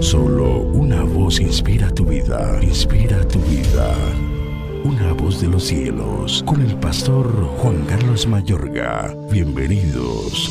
Solo una voz inspira tu vida, inspira tu vida. Una voz de los cielos, con el pastor Juan Carlos Mayorga. Bienvenidos.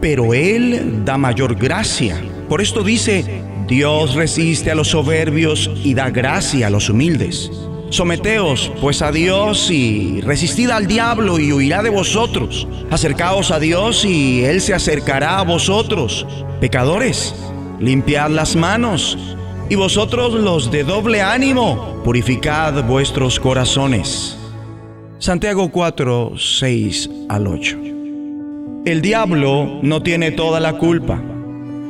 Pero Él da mayor gracia. Por esto dice, Dios resiste a los soberbios y da gracia a los humildes. Someteos pues a Dios y resistid al diablo y huirá de vosotros. Acercaos a Dios y Él se acercará a vosotros. Pecadores, limpiad las manos. Y vosotros los de doble ánimo, purificad vuestros corazones. Santiago 4, 6 al 8. El diablo no tiene toda la culpa.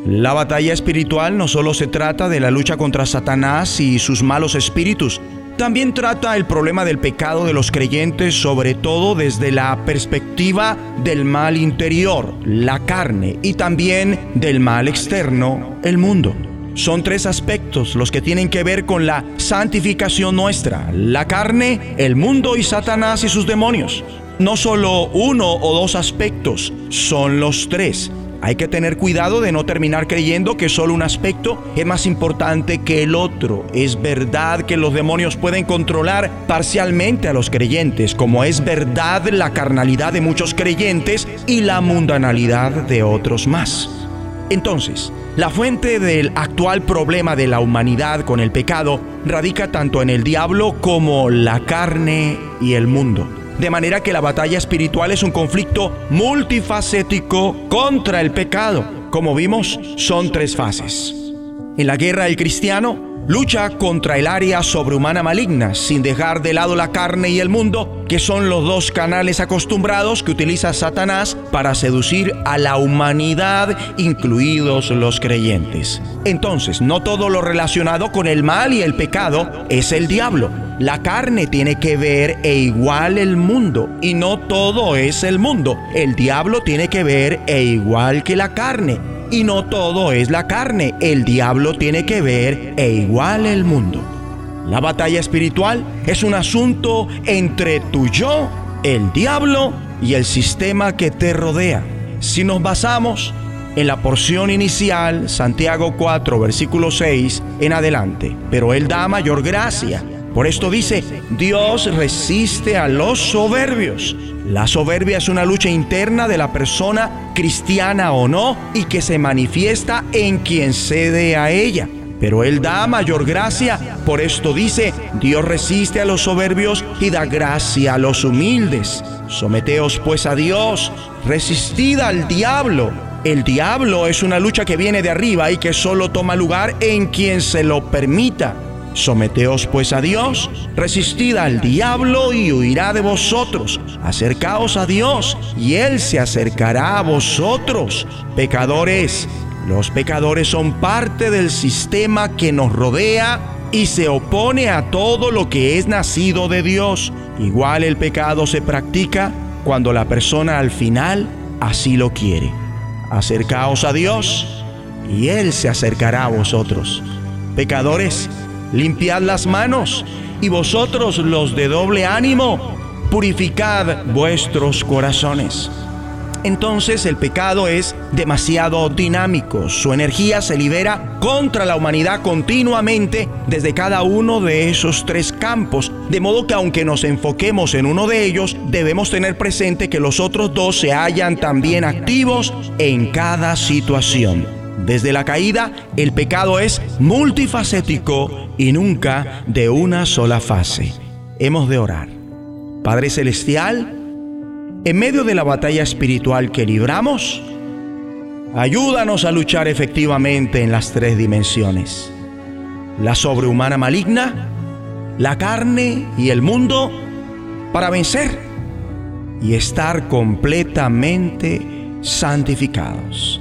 La batalla espiritual no solo se trata de la lucha contra Satanás y sus malos espíritus, también trata el problema del pecado de los creyentes, sobre todo desde la perspectiva del mal interior, la carne, y también del mal externo, el mundo. Son tres aspectos los que tienen que ver con la santificación nuestra, la carne, el mundo y Satanás y sus demonios. No solo uno o dos aspectos, son los tres. Hay que tener cuidado de no terminar creyendo que solo un aspecto es más importante que el otro. Es verdad que los demonios pueden controlar parcialmente a los creyentes, como es verdad la carnalidad de muchos creyentes y la mundanalidad de otros más. Entonces, la fuente del actual problema de la humanidad con el pecado radica tanto en el diablo como la carne y el mundo. De manera que la batalla espiritual es un conflicto multifacético contra el pecado. Como vimos, son tres fases. En la guerra el cristiano lucha contra el área sobrehumana maligna, sin dejar de lado la carne y el mundo, que son los dos canales acostumbrados que utiliza Satanás para seducir a la humanidad, incluidos los creyentes. Entonces, no todo lo relacionado con el mal y el pecado es el diablo. La carne tiene que ver e igual el mundo, y no todo es el mundo. El diablo tiene que ver e igual que la carne y no todo es la carne. El diablo tiene que ver e igual el mundo. La batalla espiritual es un asunto entre tu yo, el diablo y el sistema que te rodea. Si nos basamos en la porción inicial, Santiago 4, versículo 6 en adelante, pero Él da mayor gracia. Por esto dice, Dios resiste a los soberbios. La soberbia es una lucha interna de la persona, cristiana o no, y que se manifiesta en quien cede a ella. Pero Él da mayor gracia. Por esto dice, Dios resiste a los soberbios y da gracia a los humildes. Someteos pues a Dios, resistid al diablo. El diablo es una lucha que viene de arriba y que solo toma lugar en quien se lo permita. Someteos pues a Dios, resistid al diablo y huirá de vosotros. Acercaos a Dios y Él se acercará a vosotros. Pecadores, los pecadores son parte del sistema que nos rodea y se opone a todo lo que es nacido de Dios. Igual el pecado se practica cuando la persona al final así lo quiere. Acercaos a Dios y Él se acercará a vosotros. Pecadores, limpiad las manos, y vosotros los de doble ánimo, purificad vuestros corazones. Entonces el pecado es demasiado dinámico, su energía se libera contra la humanidad continuamente desde cada uno de esos tres campos, de modo que aunque nos enfoquemos en uno de ellos, debemos tener presente que los otros dos se hallan también activos en cada situación. Desde la caída, el pecado es multifacético y nunca de una sola fase. Hemos de orar. Padre Celestial, en medio de la batalla espiritual que libramos, ayúdanos a luchar efectivamente en las tres dimensiones. La sobrehumana maligna, la carne y el mundo, para vencer y estar completamente santificados.